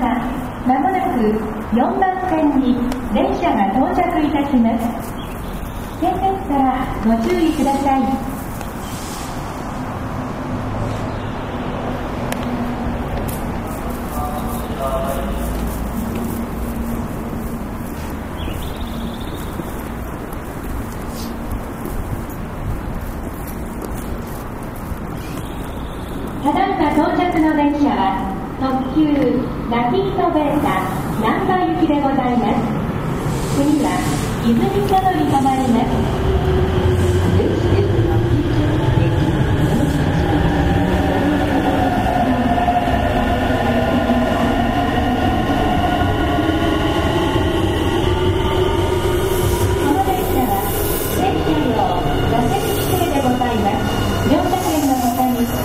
様、まもなく4番線に電車が到着いたします。点滅からご注意ください。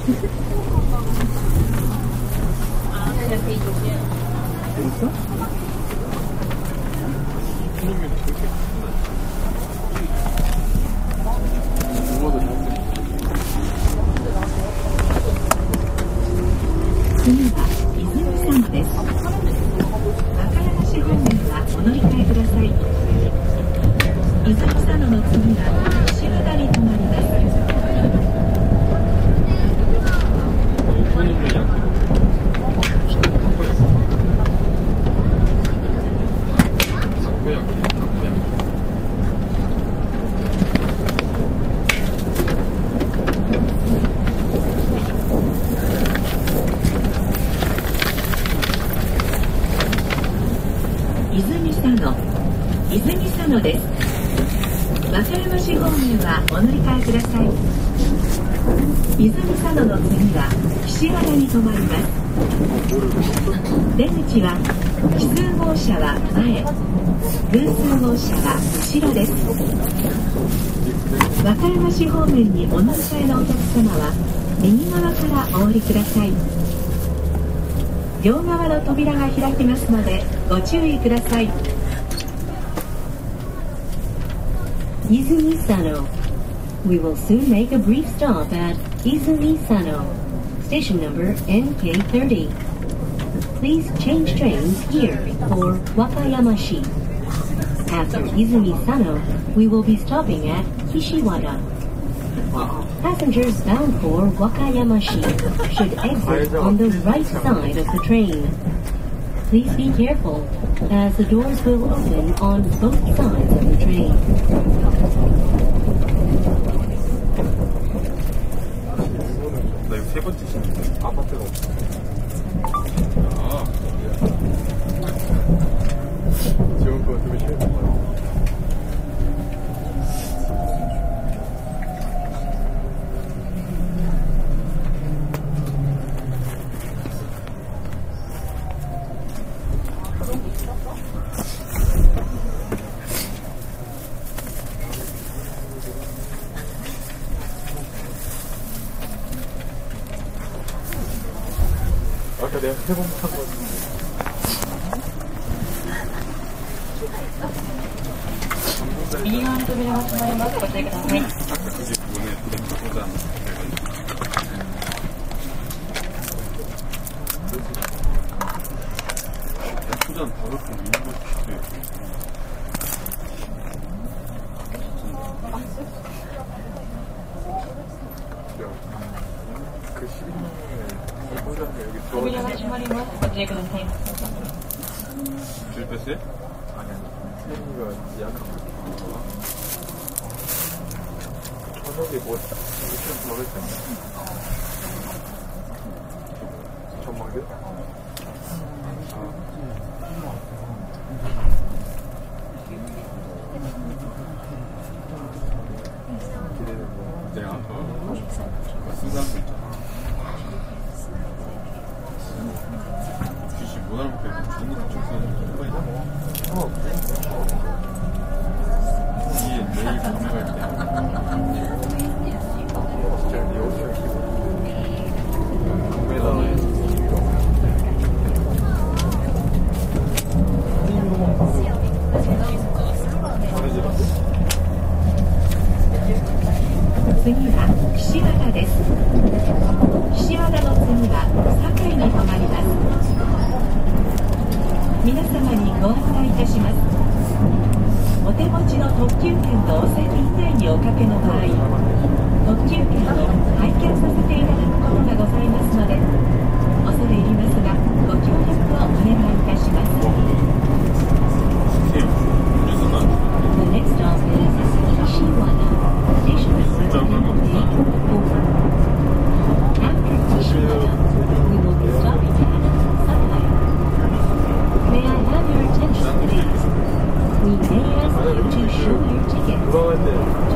안 했나 아, 네, 그 이쪽이요. 했어?「 山市方面にお乗り換えのお客様は右側からお降りください両側の扉が開きますのでご注意ください Izumi Sano. We will soon make a brief stop at Izumi Sano, station number NK30. Please change trains here for Wakayamashi. After Izumi Sano, we will be stopping at Kishiwada. Passengers bound for Wakayamashi should exit on the right side of the train. Please be careful, as the doors will open on both sides of the train. 나 이거 세 번째 신인데 아파트가 없어 아 지금 거 되게 싫어 扉が閉まりますご注意ください。novo. You to show your ticket. 돌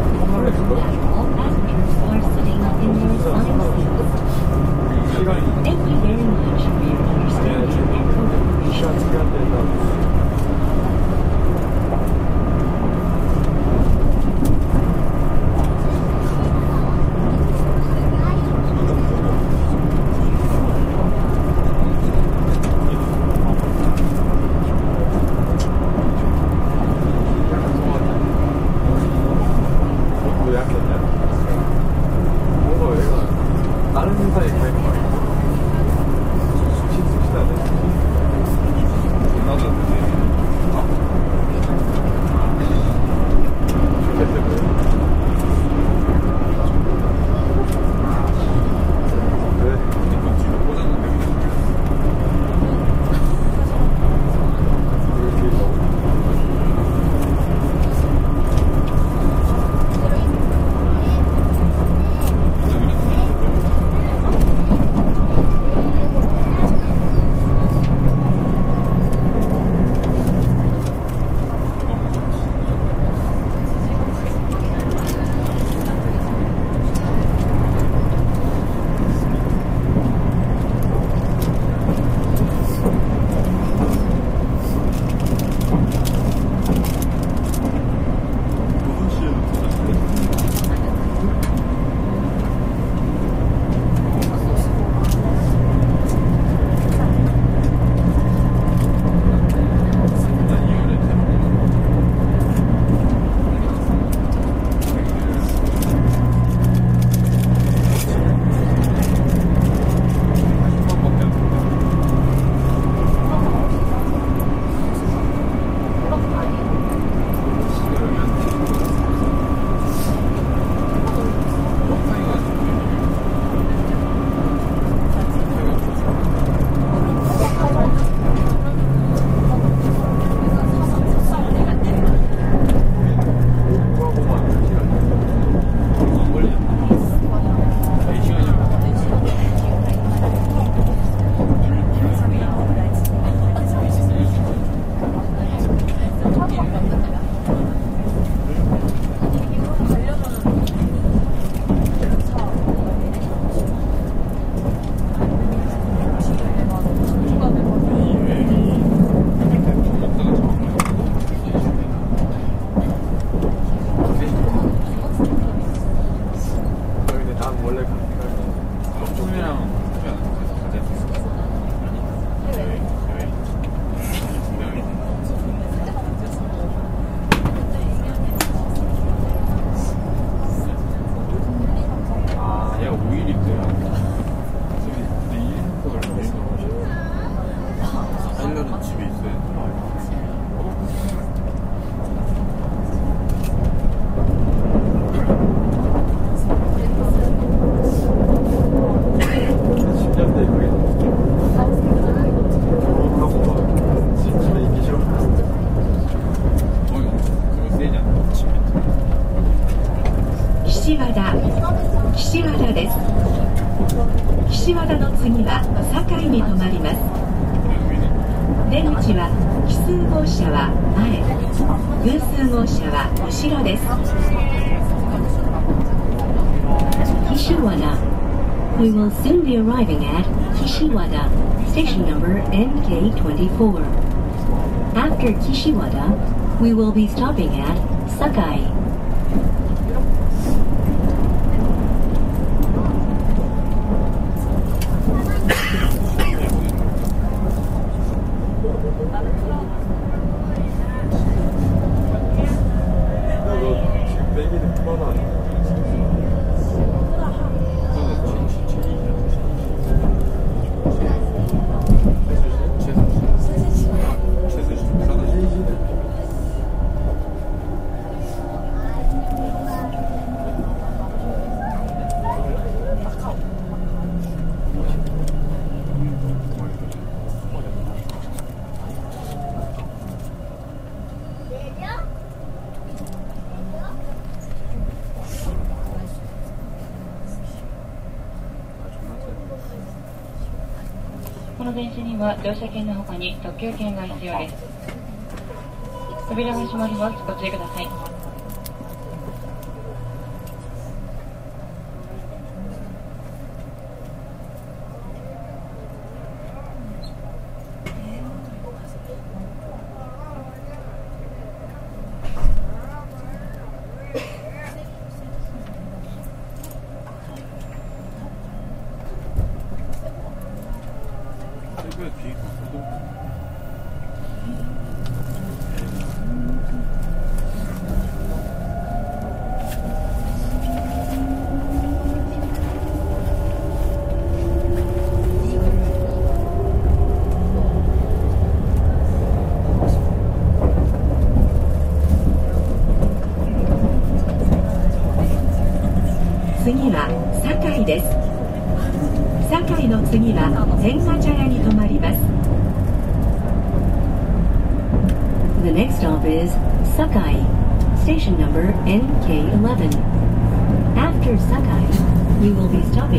We will soon be arriving at Kishiwada, station number NK24. After Kishiwada, we will be stopping at Sakai. には乗車券の他に特急券が必要です。扉が閉まります。ご注意ください。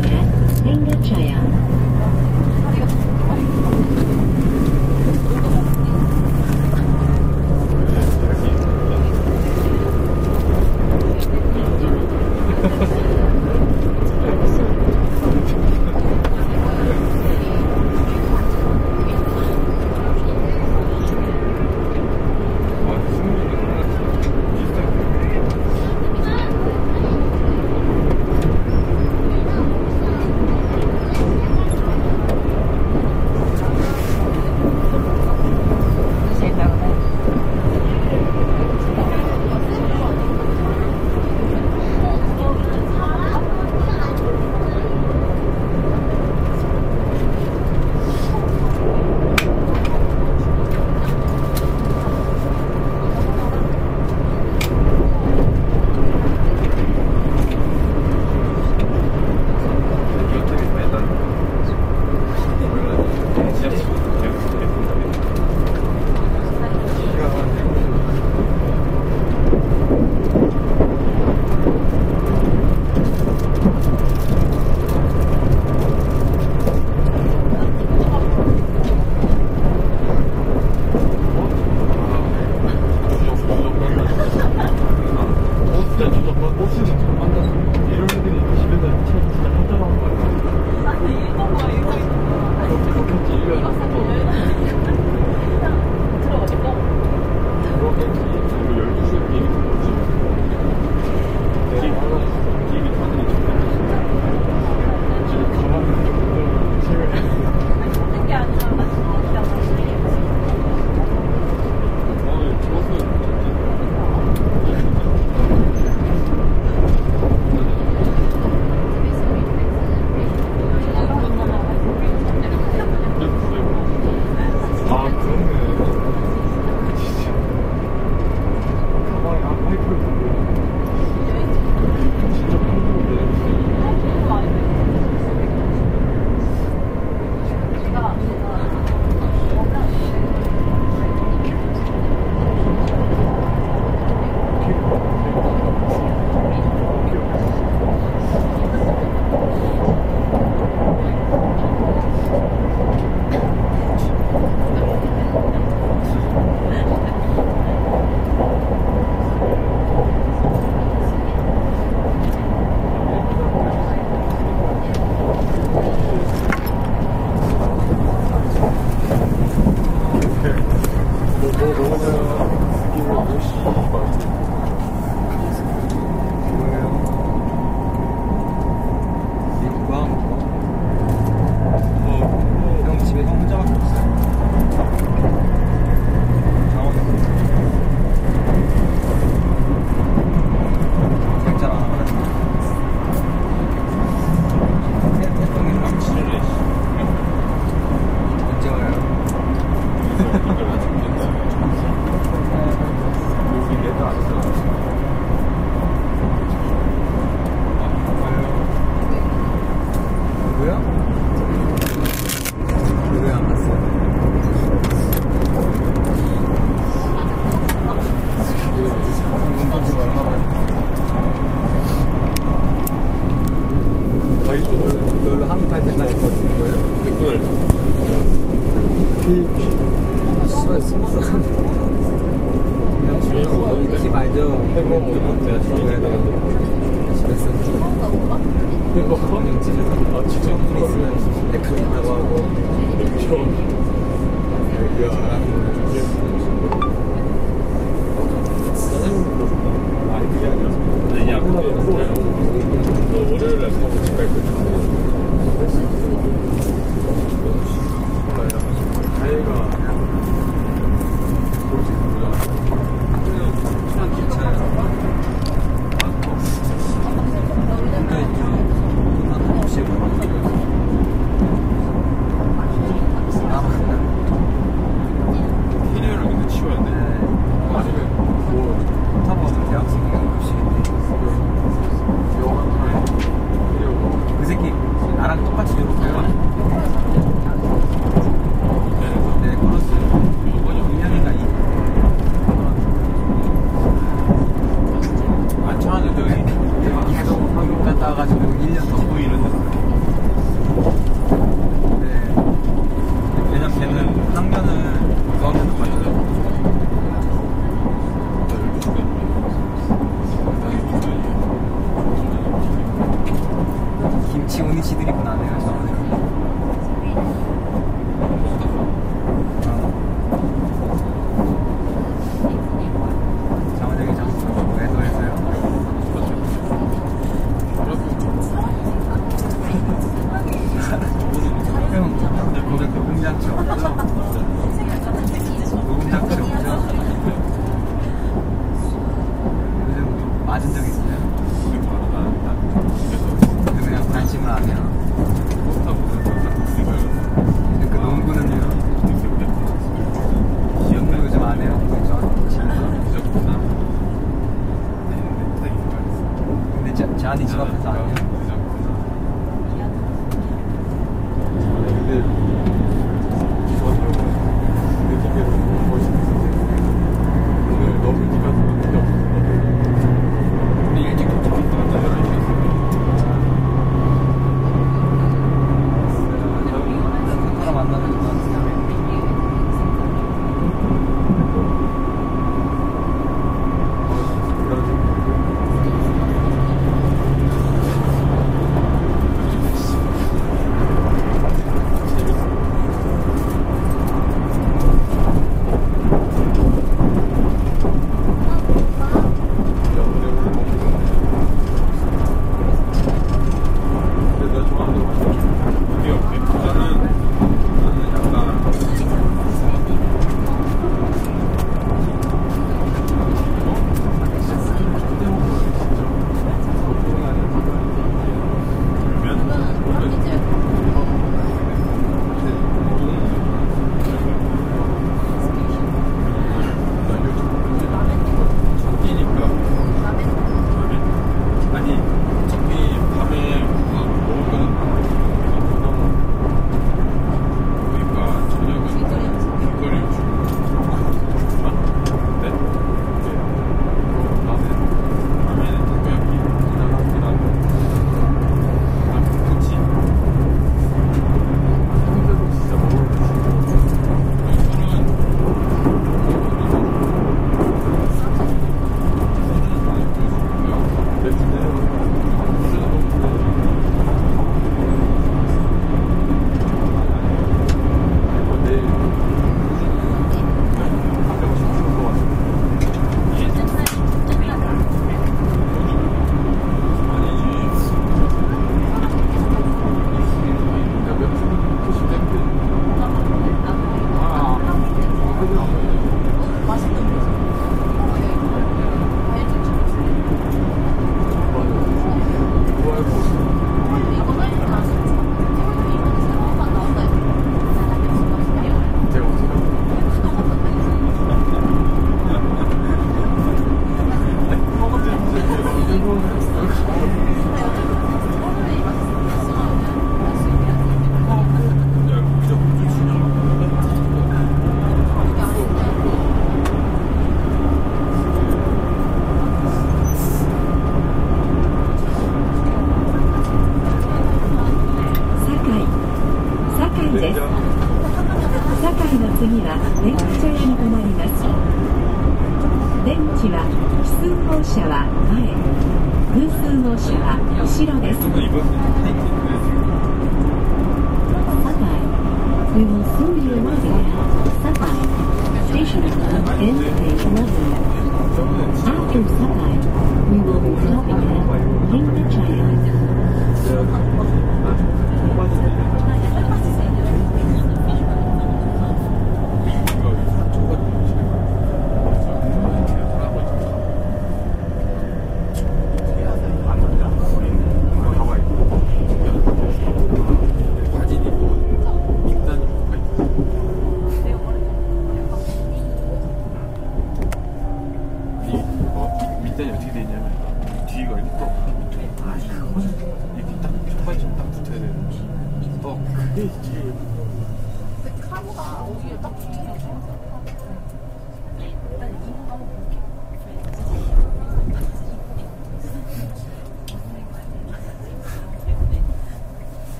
Will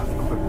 Bye.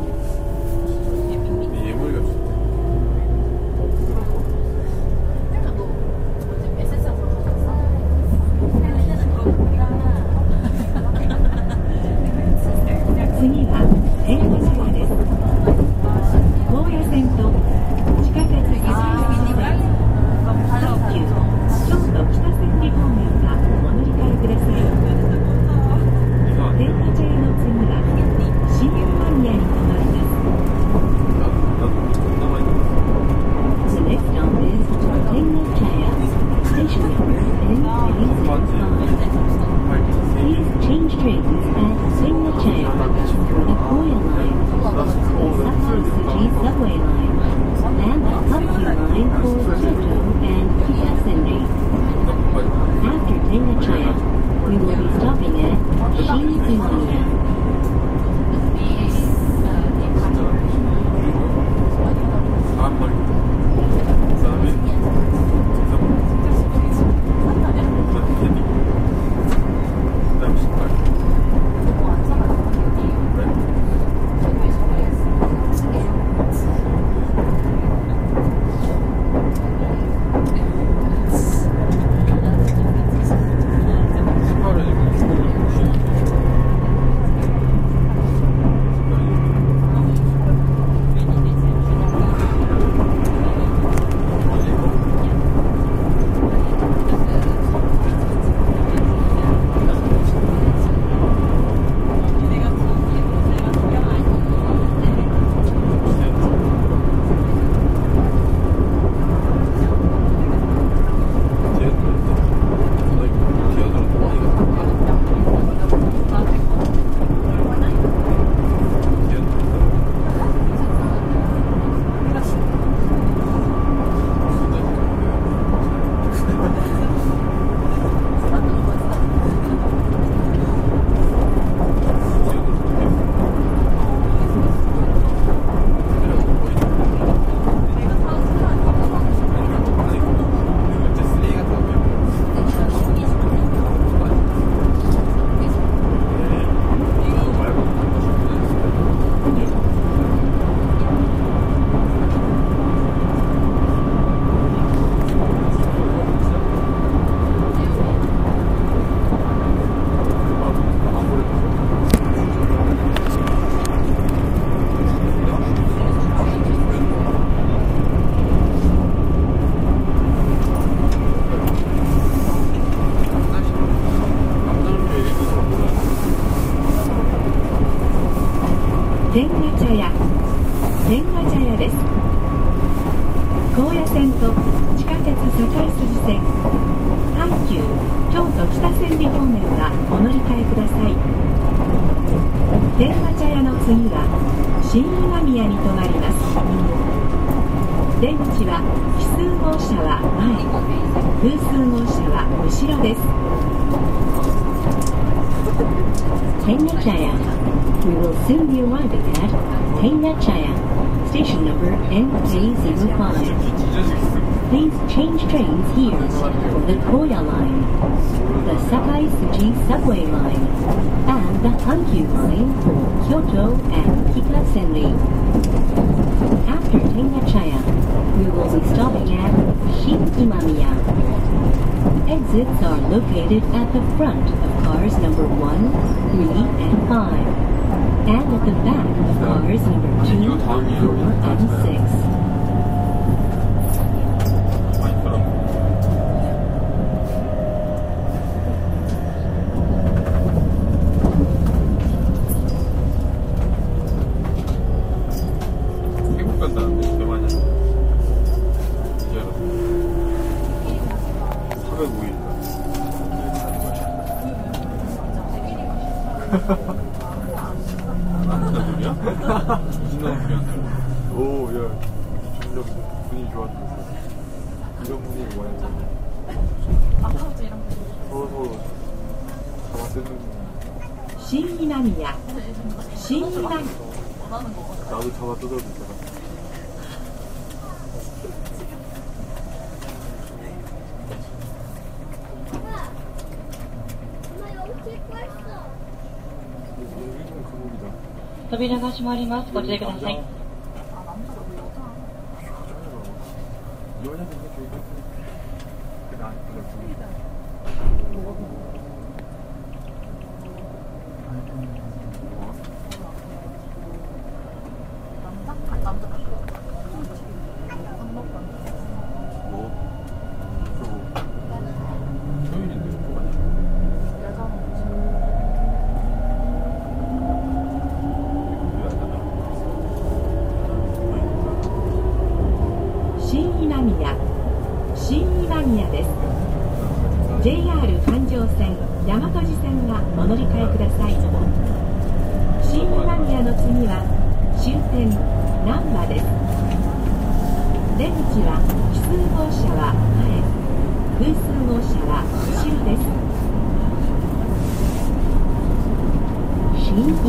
Tengachaya. We will soon be arriving at Tengachaya, station number NK05. Please change trains here for the Koya line, the Sakai Suji subway line, and the Hankyu line for Kyoto and Kita-Senri. After Tengachaya, we will be stopping at Shin Imamiya. Exits are located at the front of cars number 1, 3, and 5, and at the back of cars number 2, 4, and 6. 扉が閉まります。ご注意ください。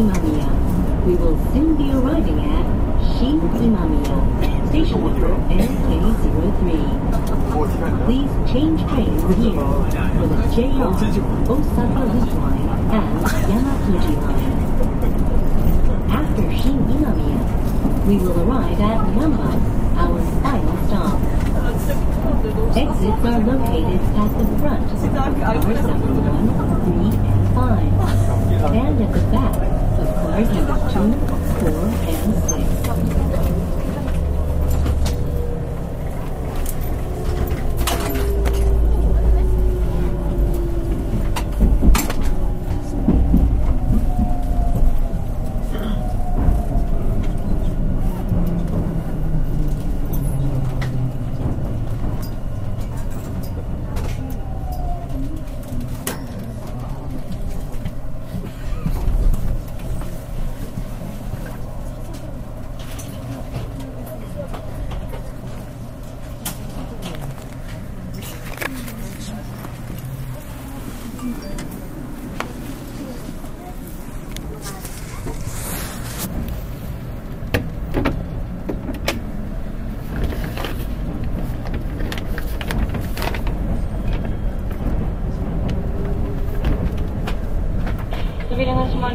Imamiya. We will soon be arriving at Shin Imamiya, station number NK03. Please change trains here for the JR, Osaka Loop Line, and Yamatoji Line. After Shin Imamiya, we will arrive at Namba, our final stop. Exits are located at the front, number 1, 3, and 5, and at the back, number 2, 4, and 6.「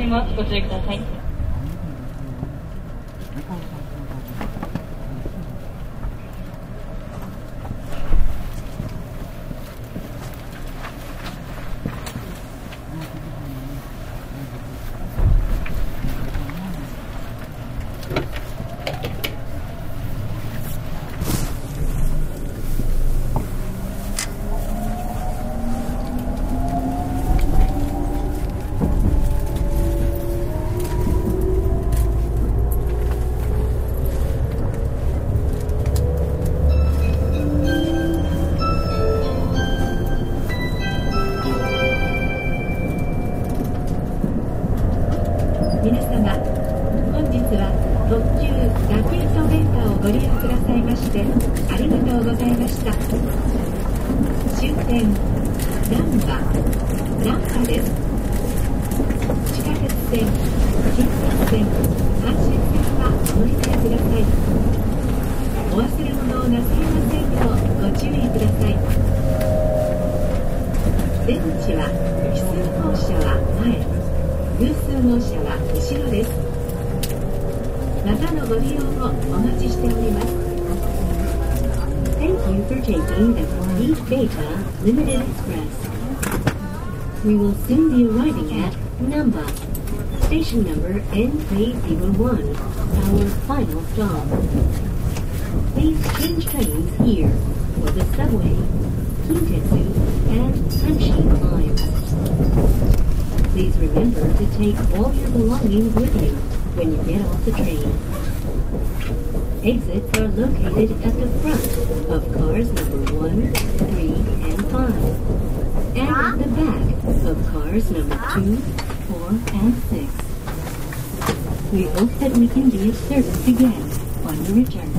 もご注意ください。We will soon be arriving at Namba, station number NK01, our final stop. Please change trains here for the subway, Kintetsu, and Hanshin lines. Please remember to take all your belongings with you when you get off the train. Exits are located at the front of cars number 1, 3, and 5, and at the back of cars number 2, 4, and 6. We hope that we can be of service again on the return